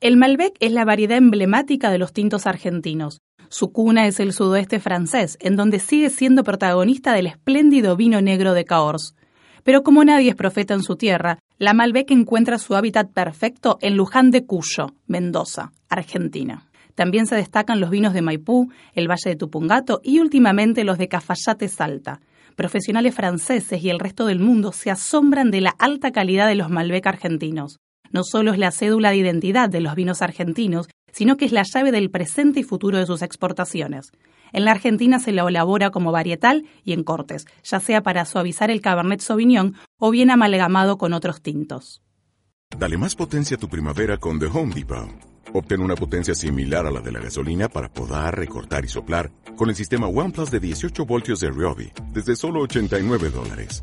El Malbec es la variedad emblemática de los tintos argentinos. Su cuna es el sudoeste francés, en donde sigue siendo protagonista del espléndido vino negro de Cahors. Pero como nadie es profeta en su tierra, la Malbec encuentra su hábitat perfecto en Luján de Cuyo, Mendoza, Argentina. También se destacan los vinos de Maipú, el Valle de Tupungato y últimamente los de Cafayate Salta. Profesionales franceses y el resto del mundo se asombran de la alta calidad de los Malbec argentinos no solo es la cédula de identidad de los vinos argentinos, sino que es la llave del presente y futuro de sus exportaciones. En la Argentina se lo elabora como varietal y en cortes, ya sea para suavizar el Cabernet Sauvignon o bien amalgamado con otros tintos. Dale más potencia a tu primavera con The Home Depot. Obtén una potencia similar a la de la gasolina para podar, recortar y soplar con el sistema OnePlus de 18 voltios de Ryobi desde solo 89 dólares.